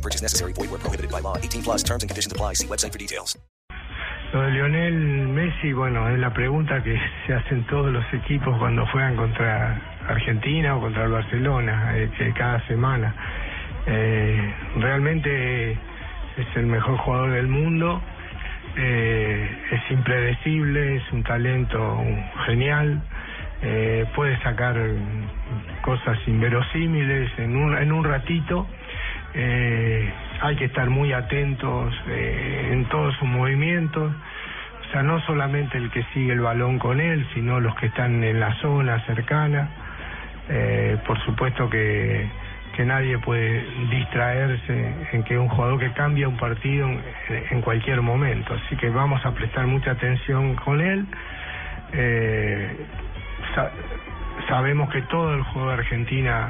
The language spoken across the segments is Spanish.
Purchase necessary. Void where prohibited by law. 18 plus terms and conditions apply. See website for details. Lo de Lionel Messi, bueno, es la pregunta que se hacen todos los equipos cuando juegan contra Argentina o contra el Barcelona, eh, que cada semana. Eh, realmente es el mejor jugador del mundo, eh, es impredecible, es un talento genial, eh, puede sacar cosas inverosímiles en un, en un ratito. Eh, hay que estar muy atentos eh, en todos sus movimientos, o sea, no solamente el que sigue el balón con él, sino los que están en la zona cercana. Eh, por supuesto que, que nadie puede distraerse en que un jugador que cambia un partido en, en cualquier momento, así que vamos a prestar mucha atención con él. Eh, sa- sabemos que todo el juego de Argentina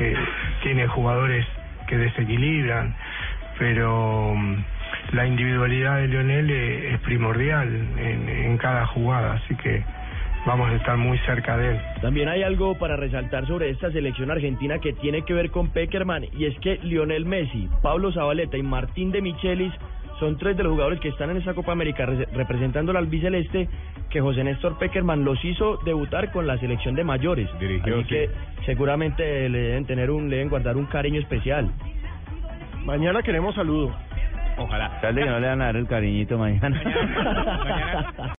eh, tiene jugadores que desequilibran, pero mm, la individualidad de Lionel es primordial en, en cada jugada, así que vamos a estar muy cerca de él. También hay algo para resaltar sobre esta selección argentina que tiene que ver con Peckerman y es que Lionel Messi, Pablo Zabaleta y Martín de Michelis son tres de los jugadores que están en esta Copa América re- representando al albiceleste que José Néstor Peckerman los hizo debutar con la selección de mayores. Dirigió, Así sí. Seguramente le deben tener un, le deben guardar un cariño especial. Mañana queremos saludo. Ojalá. Tal vez que no le van a dar el cariñito mañana.